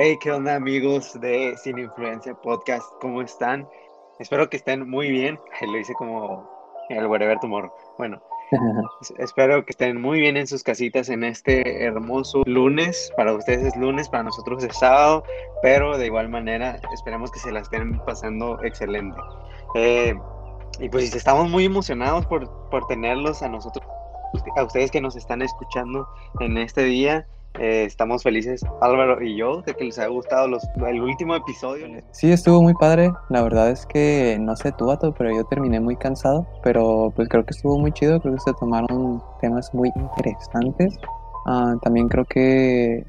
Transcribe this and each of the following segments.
Hey, ¿qué onda amigos de Sin Influencia Podcast? ¿Cómo están? Espero que estén muy bien. Lo hice como el Wherever Tomorrow. Bueno, espero que estén muy bien en sus casitas en este hermoso lunes. Para ustedes es lunes, para nosotros es sábado, pero de igual manera esperemos que se la estén pasando excelente. Eh, y pues estamos muy emocionados por, por tenerlos a nosotros, a ustedes que nos están escuchando en este día. Eh, estamos felices, Álvaro y yo, de que les haya gustado los, el último episodio. Sí, estuvo muy padre. La verdad es que no sé tú, Vato, pero yo terminé muy cansado. Pero pues creo que estuvo muy chido. Creo que se tomaron temas muy interesantes. Ah, también creo que,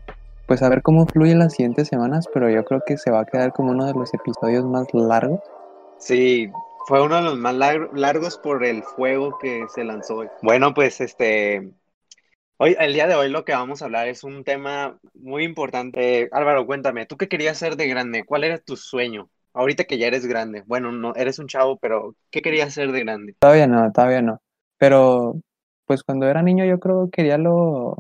pues a ver cómo fluye las siguientes semanas, pero yo creo que se va a quedar como uno de los episodios más largos. Sí, fue uno de los más largos por el fuego que se lanzó. Bueno, pues este, Hoy, el día de hoy lo que vamos a hablar es un tema muy importante. Álvaro, cuéntame, ¿tú qué querías ser de grande? ¿Cuál era tu sueño? Ahorita que ya eres grande. Bueno, no eres un chavo, pero ¿qué querías ser de grande? Todavía no, todavía no. Pero pues cuando era niño yo creo que quería lo,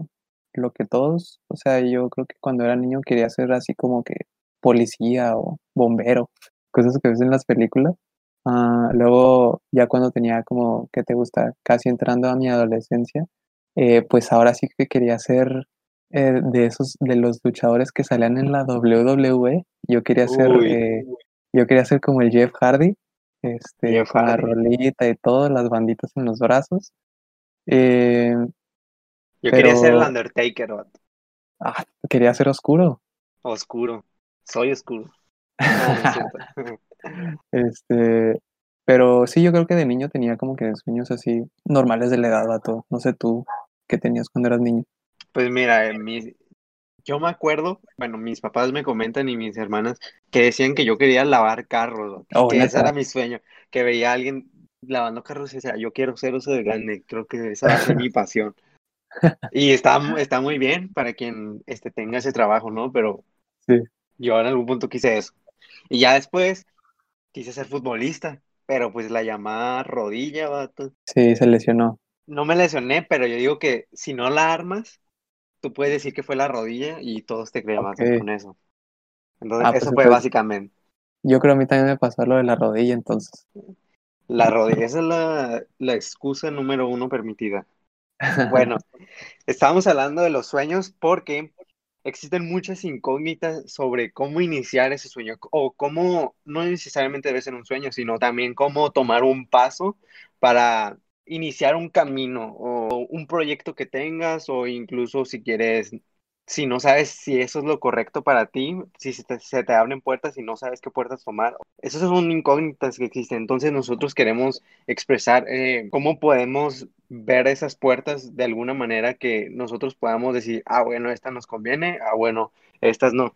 lo que todos, o sea, yo creo que cuando era niño quería ser así como que policía o bombero, cosas que ves en las películas. Ah, luego, ya cuando tenía como, ¿qué te gusta? Casi entrando a mi adolescencia, eh, pues ahora sí que quería ser eh, de esos, de los luchadores que salían en la WWE. Yo quería ser, eh, yo quería ser como el Jeff Hardy, este, con la rolita y todo, las banditas en los brazos. yo quería ser el Undertaker. Ah, quería ser oscuro. Oscuro. Soy oscuro. este, pero sí, yo creo que de niño tenía como que sueños así normales de la edad, vato. No sé tú, ¿qué tenías cuando eras niño? Pues mira, mi, yo me acuerdo, bueno, mis papás me comentan y mis hermanas que decían que yo quería lavar carros, oh, que ese era mi sueño, que veía a alguien lavando carros y decía, yo quiero ser eso de grande, creo que esa va a ser mi pasión. Y está, está muy bien para quien este, tenga ese trabajo, ¿no? Pero sí. yo en algún punto quise eso. Y ya después quise ser futbolista pero pues la llamada rodilla, vato. Sí, se lesionó. No me lesioné, pero yo digo que si no la armas, tú puedes decir que fue la rodilla y todos te creemos con eso. Entonces, ah, pues eso fue básicamente. Yo creo a mí también me pasó lo de la rodilla, entonces. La rodilla, esa es la, la excusa número uno permitida. Bueno, estábamos hablando de los sueños porque existen muchas incógnitas sobre cómo iniciar ese sueño o cómo no necesariamente debe ser un sueño, sino también cómo tomar un paso para iniciar un camino o un proyecto que tengas o incluso si quieres si no sabes si eso es lo correcto para ti, si se te, abren puertas y no sabes qué puertas tomar. Esas son incógnitas que existen. Entonces nosotros queremos expresar eh, cómo podemos ver esas puertas de alguna manera que nosotros podamos decir, ah, bueno, esta nos conviene, ah, bueno, estas no.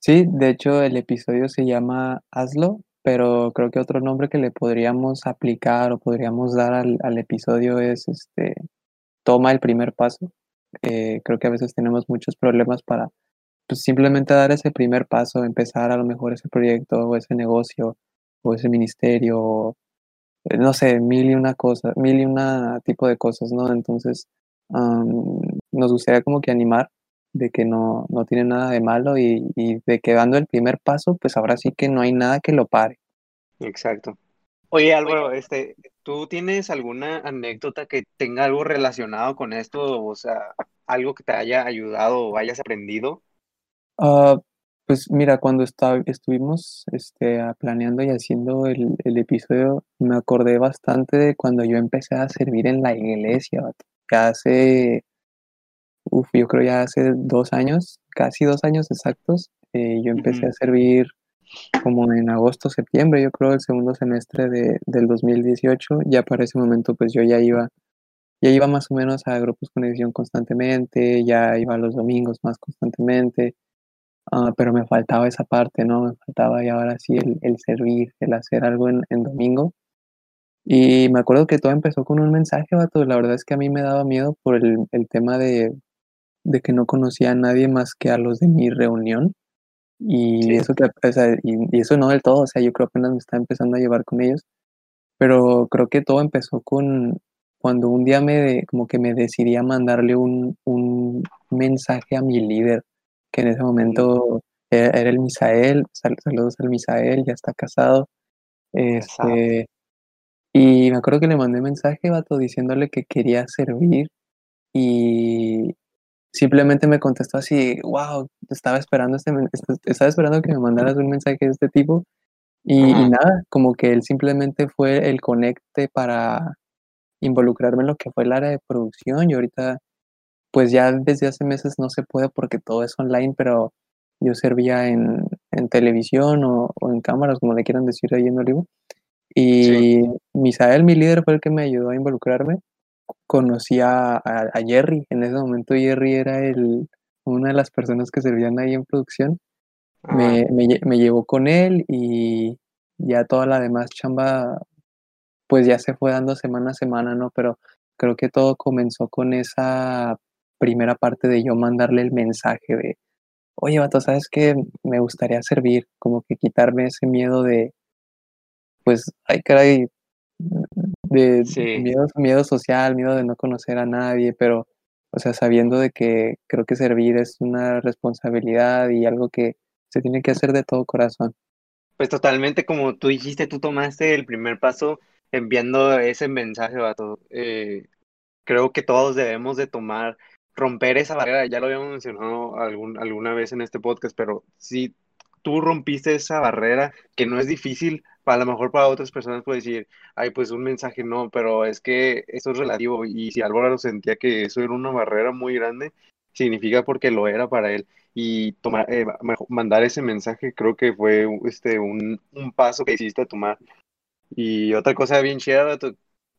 Sí, de hecho el episodio se llama Hazlo, pero creo que otro nombre que le podríamos aplicar o podríamos dar al, al episodio es este, toma el primer paso eh, creo que a veces tenemos muchos problemas para pues, simplemente dar ese primer paso, empezar a lo mejor ese proyecto o ese negocio o ese ministerio, eh, no sé, mil y una cosa, mil y una tipo de cosas, ¿no? Entonces, nos gustaría como que animar de que no, no tiene nada de malo y, y de que dando el primer paso, pues ahora sí que no hay nada que lo pare. Exacto. Oye, Álvaro, este, ¿tú tienes alguna anécdota que tenga algo relacionado con esto? O sea, algo que te haya ayudado o hayas aprendido. Ah, pues mira, cuando estuvimos este, planeando y haciendo el, episodio, me acordé bastante de cuando yo empecé a servir en la iglesia, que hace, uf, yo creo ya hace dos años, casi dos años exactos, eh, yo empecé a servir como en agosto, septiembre, yo creo, el segundo semestre de, del 2018, ya para ese momento pues yo ya iba, ya iba más o menos a grupos con edición constantemente, ya iba los domingos más constantemente, ah, pero me faltaba esa parte, ¿no? Me faltaba ya ahora sí el, el servir, el hacer algo en, en, domingo. Y me acuerdo que todo empezó con un mensaje, vato. La verdad es que a mí me daba miedo por el, el tema de, de que no conocía a nadie más que a los de mi reunión. Y eso que, y, eso no del todo, o sea, yo creo que apenas me está empezando a llevar con ellos, pero creo que todo empezó con cuando un día me, como que me decidí a mandarle un, un mensaje a mi líder, que en ese momento era, el Misael, saludos al Misael, ya está casado. Este, y me acuerdo que le mandé mensaje, vato, diciéndole que quería servir y simplemente me contestó así, wow, estaba esperando, este, estaba esperando que me mandaras un mensaje de este tipo y, nada, como que él simplemente fue el conecte para involucrarme en lo que fue el área de producción y ahorita pues ya desde hace meses no se puede porque todo es online, pero yo servía en, televisión o, en cámaras, como le quieran decir ahí en Olivo. Y Misael, mi líder, fue el que me ayudó a involucrarme. Conocí a, Jerry, en ese momento Jerry era el, una de las personas que servían ahí en producción. Me, me, llevó con él y ya toda la demás chamba pues ya se fue dando semana a semana, ¿no? Pero creo que todo comenzó con esa primera parte de yo mandarle el mensaje de, oye, vato, ¿sabes qué? Me gustaría servir, como que quitarme ese miedo de, pues, ay, caray, de miedo, miedo social, miedo de no conocer a nadie, pero, o sea, sabiendo de que creo que servir es una responsabilidad y algo que se tiene que hacer de todo corazón. Pues totalmente como tú dijiste, tú tomaste el primer paso enviando ese mensaje, vato. Eh, creo que todos debemos de tomar romper esa barrera, ya lo habíamos mencionado algún, alguna vez en este podcast, pero si tú rompiste esa barrera, que no es difícil, a lo mejor para otras personas puede decir, ay, pues un mensaje no, pero es que eso es relativo y si Álvaro sentía que eso era una barrera muy grande, significa porque lo era para él y tomar, eh, mandar ese mensaje creo que fue este, un, un paso que hiciste tomar. Y otra cosa bien chida,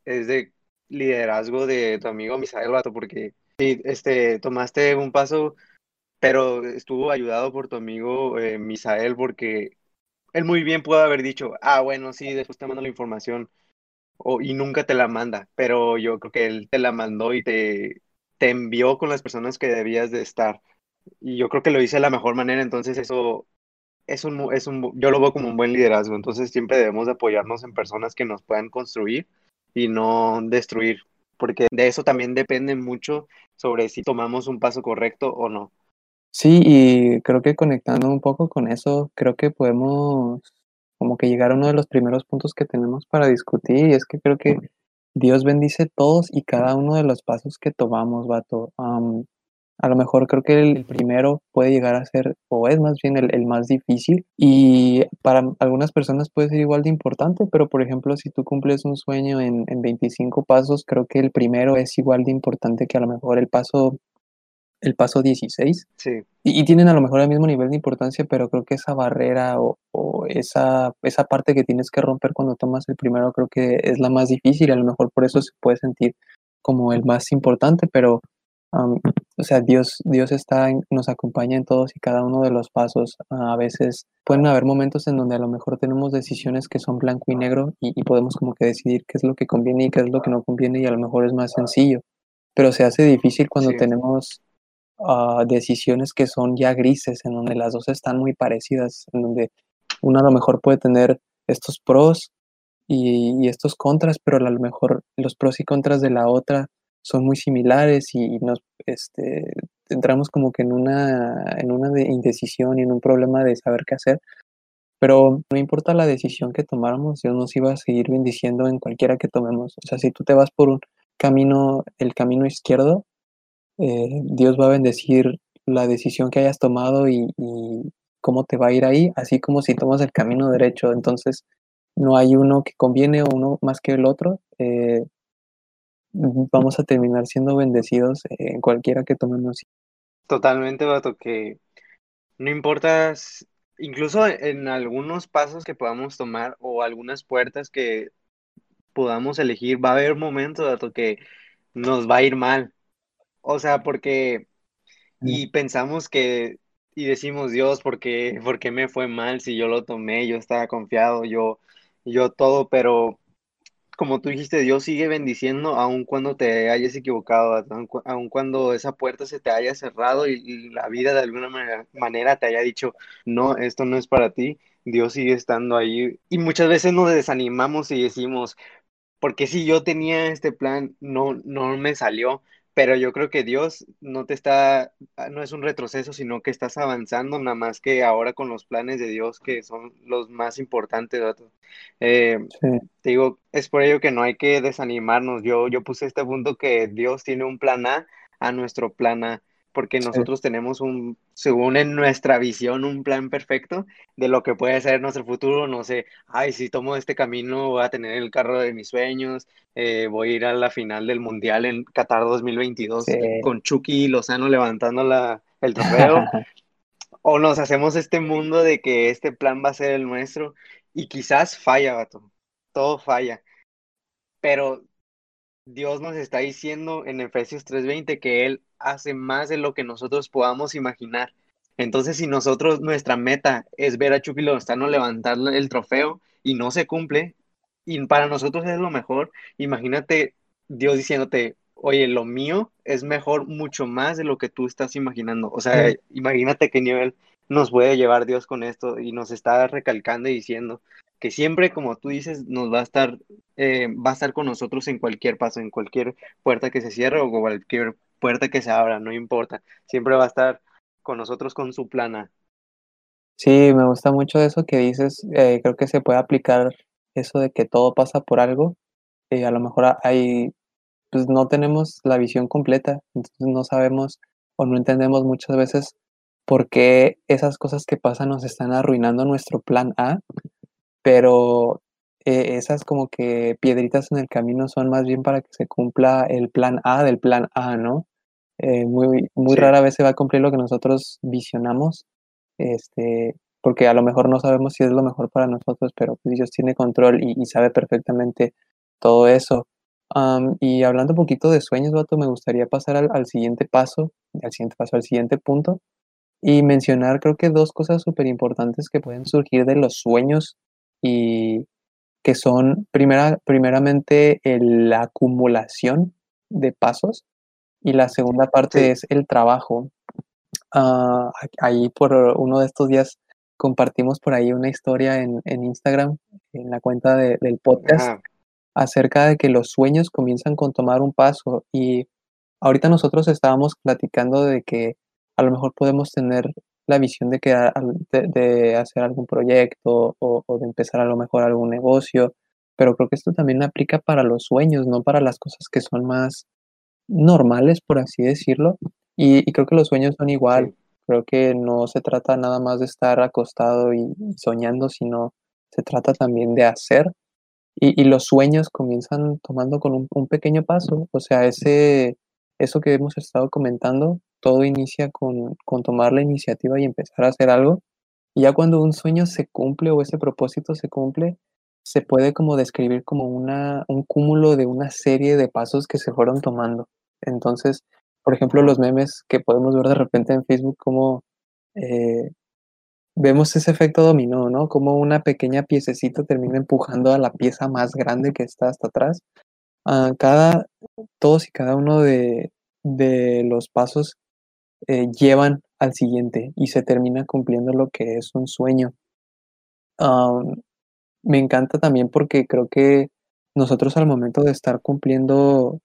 es de liderazgo de tu amigo Misael, Vato, porque este, tomaste un paso, pero estuvo ayudado por tu amigo eh, Misael, porque él muy bien pudo haber dicho, ah, bueno, sí, después te mando la información, o, y nunca te la manda, pero yo creo que él te la mandó y te, te envió con las personas que debías de estar. Y yo creo que lo hice de la mejor manera, entonces eso es un, es un, yo lo veo como un buen liderazgo, entonces siempre debemos de apoyarnos en personas que nos puedan construir y no destruir porque de eso también depende mucho sobre si tomamos un paso correcto o no. Sí, y creo que conectando un poco con eso, creo que podemos como que llegar a uno de los primeros puntos que tenemos para discutir, y es que creo que Dios bendice todos y cada uno de los pasos que tomamos, vato. A lo mejor creo que el primero puede llegar a ser, o es más bien el, más difícil, y para algunas personas puede ser igual de importante, pero por ejemplo, si tú cumples un sueño en, en 25 pasos, creo que el primero es igual de importante que a lo mejor el paso el paso 16. Sí. Y, y, tienen a lo mejor el mismo nivel de importancia, pero creo que esa barrera o, o, esa, esa parte que tienes que romper cuando tomas el primero, creo que es la más difícil. A lo mejor por eso se puede sentir como el más importante, pero o sea, Dios, Dios está, nos acompaña en todos y cada uno de los pasos. a veces pueden haber momentos en donde a lo mejor tenemos decisiones que son blanco y negro y, podemos como que decidir qué es lo que conviene y qué es lo que no conviene y a lo mejor es más sencillo. Pero se hace difícil cuando tenemos ah, decisiones que son ya grises, en donde las dos están muy parecidas, en donde uno a lo mejor puede tener estos pros y, y estos contras, pero a lo mejor los pros y contras de la otra son muy similares y nos este, entramos como que en una, en una indecisión y en un problema de saber qué hacer. Pero no importa la decisión que tomáramos, Dios nos iba a seguir bendiciendo en cualquiera que tomemos. O sea, si tú te vas por un camino, el camino izquierdo, eh, Dios va a bendecir la decisión que hayas tomado y, cómo te va a ir ahí, así como si tomas el camino derecho. Entonces, no hay uno que conviene o uno más que el otro. Eh, vamos a terminar siendo bendecidos en cualquiera que tomemos. Totalmente, Vato, que no importa, incluso en algunos pasos que podamos tomar o algunas puertas que podamos elegir, va a haber momentos, Vato, que nos va a ir mal. O sea, porque, y pensamos que, y decimos, Dios, ¿por qué, ¿por qué me fue mal si yo lo tomé? Yo estaba confiado, yo, yo todo, pero como tú dijiste, Dios sigue bendiciendo aun cuando te hayas equivocado, aun, cuando esa puerta se te haya cerrado y, la vida de alguna manera, te haya dicho, no, esto no es para ti, Dios sigue estando ahí. Y muchas veces nos desanimamos y decimos, porque si yo tenía este plan, no, no me salió, pero yo creo que Dios no te está, ah, no es un retroceso, sino que estás avanzando, nada más que ahora con los planes de Dios que son los más importantes. Eh, te digo, es por ello que no hay que desanimarnos. Yo, yo puse este punto que Dios tiene un plan A a nuestro plan A porque nosotros tenemos un, según en nuestra visión, un plan perfecto de lo que puede ser nuestro futuro. No sé, ay, si tomo este camino voy a tener el carro de mis sueños, eh, voy a ir a la final del Mundial en Qatar 2022 con Chucky Lozano levantando la, el trofeo. o nos hacemos este mundo de que este plan va a ser el nuestro y quizás falla, vato. Todo falla. Pero Dios nos está diciendo en Efesios 3:20 que Él hace más de lo que nosotros podamos imaginar. Entonces, si nosotros, nuestra meta es ver a Chucky Lozano levantar el trofeo y no se cumple, y para nosotros es lo mejor, imagínate Dios diciéndote, oye, lo mío es mejor mucho más de lo que tú estás imaginando. O sea, imagínate qué nivel nos puede llevar Dios con esto y nos está recalcando y diciendo, que siempre, como tú dices, nos va a estar, eh, va a estar con nosotros en cualquier paso, en cualquier puerta que se cierre o cualquier puerta que se abra, no importa. Siempre va a estar con nosotros con su plana. Sí, me gusta mucho eso que dices. Eh, creo que se puede aplicar eso de que todo pasa por algo. y a lo mejor hay, pues no tenemos la visión completa, entonces no sabemos o no entendemos muchas veces por qué esas cosas que pasan nos están arruinando nuestro plan A pero eh, esas como que piedritas en el camino son más bien para que se cumpla el plan A del plan A, ¿no? Eh, muy muy rara vez se va a cumplir lo que nosotros visionamos, este, porque a lo mejor no sabemos si es lo mejor para nosotros, pero pues Dios tiene control y, sabe perfectamente todo eso. y hablando un poquito de sueños, Vato, me gustaría pasar al, al siguiente paso, al siguiente paso, al siguiente punto, y mencionar creo que dos cosas súper importantes que pueden surgir de los sueños y que son primera, primeramente la acumulación de pasos y la segunda parte es el trabajo. Uh, ahí por uno de estos días compartimos por ahí una historia en, en Instagram, en la cuenta de, del podcast, acerca de que los sueños comienzan con tomar un paso y ahorita nosotros estábamos platicando de que a lo mejor podemos tener la visión de, de, hacer algún proyecto o, de empezar a lo mejor algún negocio, pero creo que esto también aplica para los sueños, no para las cosas que son más normales, por así decirlo. Y, creo que los sueños son igual. Creo que no se trata nada más de estar acostado y, soñando, sino se trata también de hacer. Y, los sueños comienzan tomando con un, un pequeño paso. O sea, ese, eso que hemos estado comentando, todo inicia con, tomar la iniciativa y empezar a hacer algo. Y ya cuando un sueño se cumple o ese propósito se cumple, se puede como describir como una, un cúmulo de una serie de pasos que se fueron tomando. Entonces, por ejemplo, los memes que podemos ver de repente en Facebook, como eh, vemos ese efecto dominó, ¿no? Como una pequeña piececita termina empujando a la pieza más grande que está hasta atrás. Ah, cada, todos y cada uno de, de los pasos eh, llevan al siguiente y se termina cumpliendo lo que es un sueño. me encanta también porque creo que nosotros al momento de estar cumpliendo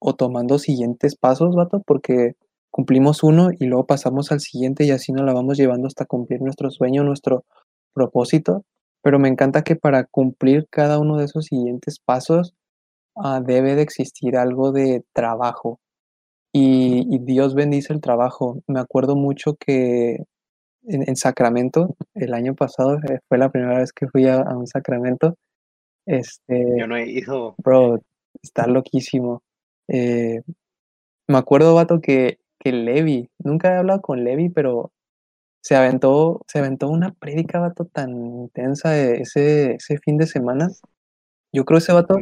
o tomando siguientes pasos, vato, porque cumplimos uno y luego pasamos al siguiente y así nos la vamos llevando hasta cumplir nuestro sueño, nuestro propósito. Pero me encanta que para cumplir cada uno de esos siguientes pasos ah, debe de existir algo de trabajo, y, Dios bendice el trabajo. Me acuerdo mucho que en, Sacramento, el año pasado, eh, fue la primera vez que fui a, un Sacramento. Este, Yo no he ido. Bro, está loquísimo. Eh, me acuerdo, vato, que, que Levi, nunca he hablado con Levi, pero se aventó, se aventó una prédica, vato, tan intensa ese, ese fin de semana. Yo creo ese vato,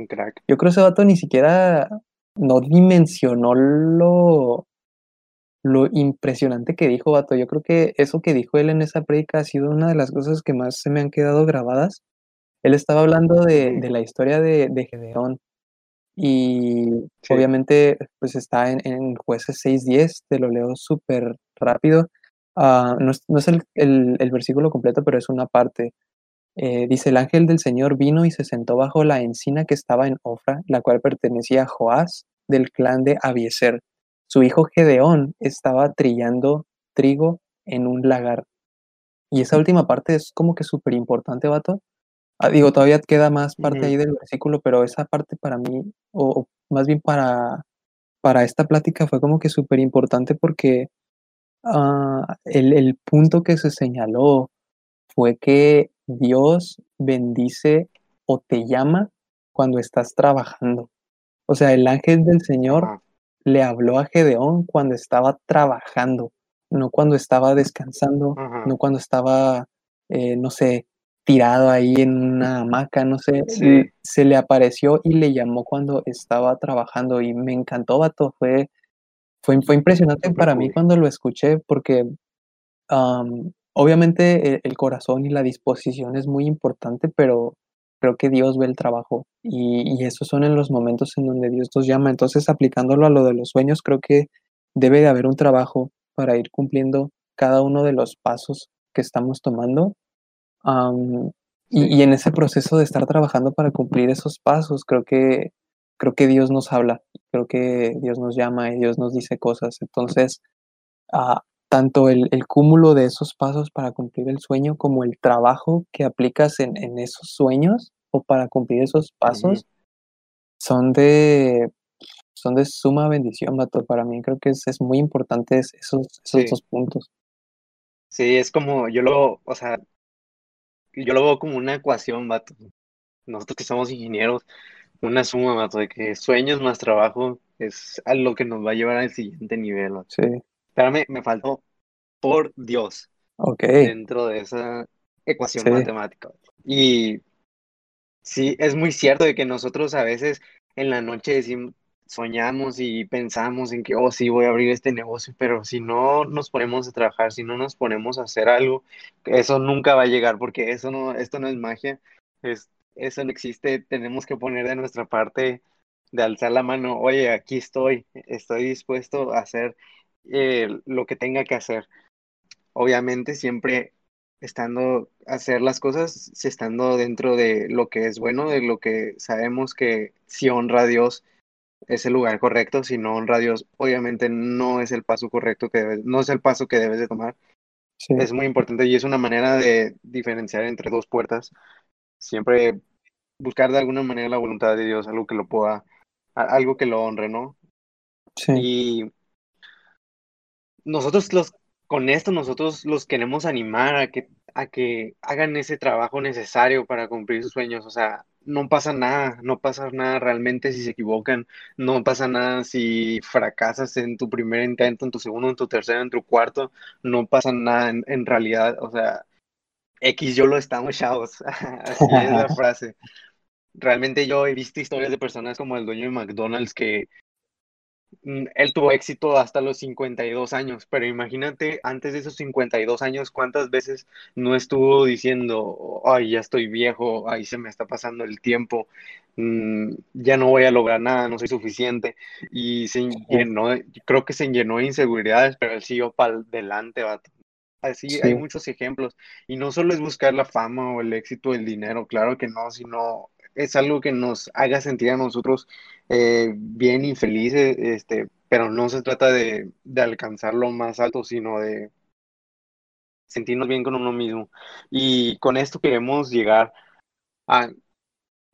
yo creo ese vato ni siquiera no dimensionó lo, lo impresionante que dijo Vato. Yo creo que eso que dijo él en esa prédica ha sido una de las cosas que más se me han quedado grabadas. Él estaba hablando de, la historia de, de, Gedeón y obviamente pues está en, en jueces 6.10, te lo leo súper rápido. Ah, no es, el, el, versículo completo, pero es una parte. Eh, dice, el ángel del Señor vino y se sentó bajo la encina que estaba en Ofra, la cual pertenecía a Joás del clan de Abieser. su hijo Gedeón estaba trillando trigo en un lagar. Y esa última parte es como que súper importante, vato. Ah, digo, todavía queda más parte ahí del versículo, pero esa parte para mí, o, más bien para, para esta plática, fue como que súper importante porque ah, el, el punto que se señaló fue que Dios bendice o te llama cuando estás trabajando. O sea, el ángel del Señor le habló a Gedeón cuando estaba trabajando, no cuando estaba descansando, no cuando estaba, eh, no sé, tirado ahí en una hamaca, no sé. Se le apareció y le llamó cuando estaba trabajando y me encantó, vato. Fue, fue, fue impresionante para mí cuando lo escuché porque obviamente el corazón y la disposición es muy importante, pero creo que Dios ve el trabajo y, esos son en los momentos en donde Dios nos llama. Entonces, aplicándolo a lo de los sueños, creo que debe de haber un trabajo para ir cumpliendo cada uno de los pasos que estamos tomando. y, en ese proceso de estar trabajando para cumplir esos pasos, creo que, creo que Dios nos habla, creo que Dios nos llama y Dios nos dice cosas. Entonces, uh, tanto el, cúmulo de esos pasos para cumplir el sueño como el trabajo que aplicas en, esos sueños o para cumplir esos pasos son de son de suma bendición, Vato. Para mí creo que es, muy importante esos, esos dos puntos. Sí, es como, yo lo, o sea, yo lo veo como una ecuación, Vato. Nosotros que somos ingenieros, una suma, Vato, de que sueños más trabajo es algo que nos va a llevar al siguiente nivel. Sí. Espérame, me faltó por Dios dentro de esa ecuación matemática. Y sí, es muy cierto de que nosotros a veces en la noche decimos, soñamos y pensamos en que, oh, sí, voy a abrir este negocio, pero si no nos ponemos a trabajar, si no nos ponemos a hacer algo, eso nunca va a llegar porque eso no, esto no es magia, es, eso no existe, tenemos que poner de nuestra parte de alzar la mano, oye, aquí estoy, estoy dispuesto a hacer eh, lo que tenga que hacer. Obviamente siempre estando hacer las cosas, estando dentro de lo que es bueno, de lo que sabemos que si honra a Dios es el lugar correcto, si no honra a Dios, obviamente no es el paso correcto que debes, no es el paso que debes de tomar. Es muy importante y es una manera de diferenciar entre dos puertas. Siempre buscar de alguna manera la voluntad de Dios, algo que lo pueda, algo que lo honre, ¿no? Sí. Y nosotros los, con esto nosotros los queremos animar a que, a que hagan ese trabajo necesario para cumplir sus sueños. O sea, no pasa nada, no pasa nada realmente si se equivocan, no pasa nada si fracasas en tu primer intento, en tu segundo, en tu tercero, en tu cuarto, no pasa nada en, realidad. O sea, X yo lo estamos, chavos. Así es la frase. Realmente yo he visto historias de personas como el dueño de McDonald's que él tuvo éxito hasta los 52 años, pero imagínate antes de esos 52 años cuántas veces no estuvo diciendo, ay, ya estoy viejo, ahí se me está pasando el tiempo, mm, ya no voy a lograr nada, no soy suficiente, y se llenó, creo que se llenó de inseguridades, pero él siguió para adelante, Así hay muchos ejemplos, y no solo es buscar la fama o el éxito, el dinero, claro que no, sino es algo que nos haga sentir a nosotros eh, bien y felices, este, pero no se trata de, de alcanzar lo más alto, sino de sentirnos bien con uno mismo. Y con esto queremos llegar a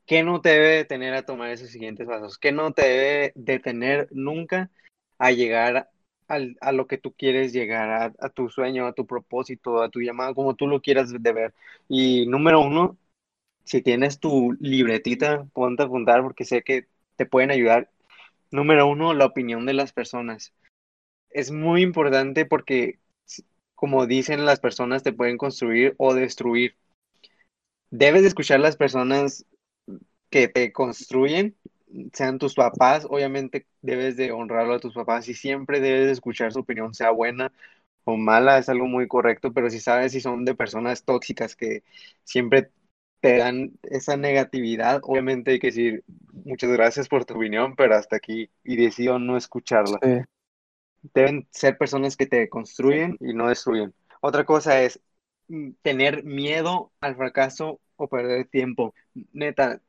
qué no te debe detener a tomar esos siguientes pasos, qué no te debe detener nunca a llegar al, a lo que tú quieres llegar, a, a, tu sueño, a tu propósito, a tu llamado, como tú lo quieras de ver. Y número uno, si tienes tu libretita, ponte a apuntar porque sé que te pueden ayudar. Número uno, la opinión de las personas. Es muy importante porque, como dicen las personas, te pueden construir o destruir. Debes de escuchar las personas que te construyen, sean tus papás, obviamente debes de honrarlo a tus papás y siempre debes de escuchar su opinión, sea buena o mala, es algo muy correcto, pero si sabes si son de personas tóxicas que siempre te dan esa negatividad, obviamente hay que decir muchas gracias por tu opinión, pero hasta aquí y decido no escucharla. Deben ser personas que te construyen y no destruyen. Otra cosa es mm, tener miedo al fracaso o perder tiempo. Neta,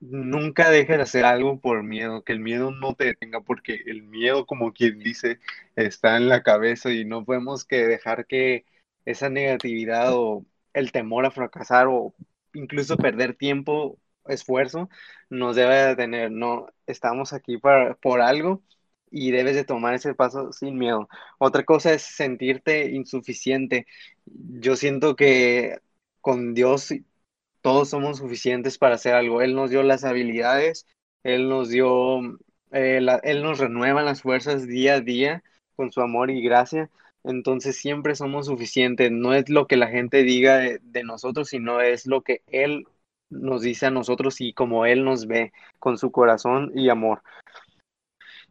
nunca dejes de hacer algo por miedo, que el miedo no te detenga, porque el miedo, como quien dice, está en la cabeza y no podemos que dejar que esa negatividad o el temor a fracasar o incluso perder tiempo, esfuerzo, nos debe detener. No, estamos aquí para, por algo y debes de tomar ese paso sin miedo. Otra cosa es sentirte insuficiente. Yo siento que con Dios todos somos suficientes para hacer algo. Él nos dio las habilidades, Él nos dio, eh, Él nos renueva las fuerzas día a día con su amor y gracia. Entonces siempre somos suficientes. No es lo que la gente diga de, de nosotros, sino es lo que Él nos dice a nosotros y como Él nos ve con su corazón y amor.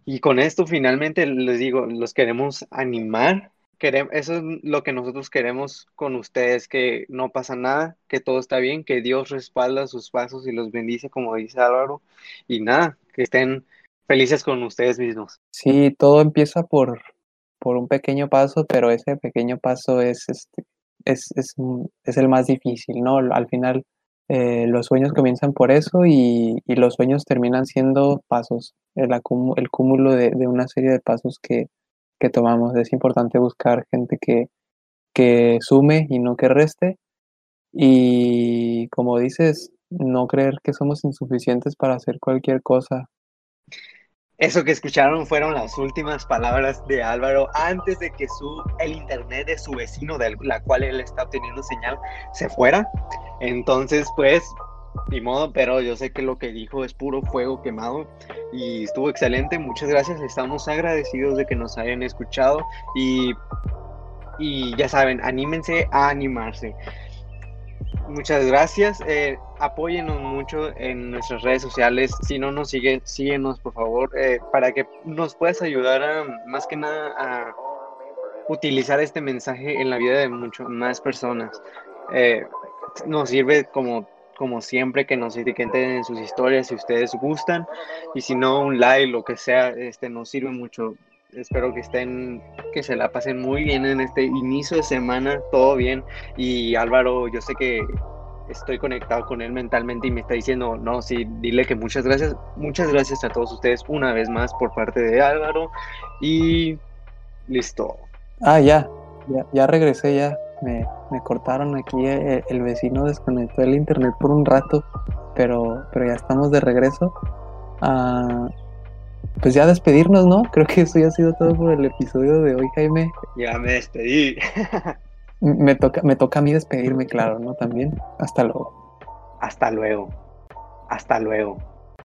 Y con esto finalmente les digo, los queremos animar. Queremos, eso es lo que nosotros queremos con ustedes, que no pasa nada, que todo está bien, que Dios respalda sus pasos y los bendice, como dice Álvaro. Y nada, que estén felices con ustedes mismos. Sí, todo empieza por, por un pequeño paso, pero ese pequeño paso es, este, es, es, es el más difícil, ¿no? Al final eh, los sueños comienzan por eso y, los sueños terminan siendo pasos, el, el cúmulo de, una serie de pasos que, tomamos. Es importante buscar gente que, que sume y no que reste. Y como dices, no creer que somos insuficientes para hacer cualquier cosa. Eso que escucharon fueron las últimas palabras de Álvaro antes de que su, el internet de su vecino, de la cual él está obteniendo señal, se fuera. Entonces, pues, ni modo, pero yo sé que lo que dijo es puro fuego quemado y estuvo excelente. Muchas gracias, estamos agradecidos de que nos hayan escuchado y, y ya saben, anímense a animarse. Muchas gracias. Eh, mucho en nuestras redes sociales. Si no nos siguen, síguenos por favor, eh, para que nos puedas ayudar a, más que nada a utilizar este mensaje en la vida de muchas más personas. Eh, nos sirve como, como siempre que nos etiqueten en sus historias si ustedes gustan y si no un like, lo que sea, este nos sirve mucho. Espero que estén, que se la pasen muy bien en este inicio de semana, todo bien. Y Álvaro, yo sé que estoy conectado con él mentalmente y me está diciendo, no, sí, dile que muchas gracias, muchas gracias a todos ustedes una vez más por parte de Álvaro y listo. Ah, ya, ya, ya regresé, ya me, me cortaron aquí, eh, el, vecino desconectó el internet por un rato, pero, pero ya estamos de regreso. Ah, pues ya despedirnos, ¿no? Creo que eso ya ha sido todo por el episodio de hoy, Jaime. Ya me despedí. me, toca, me toca a mí despedirme, claro, ¿no? También. Hasta luego. Hasta luego. Hasta luego.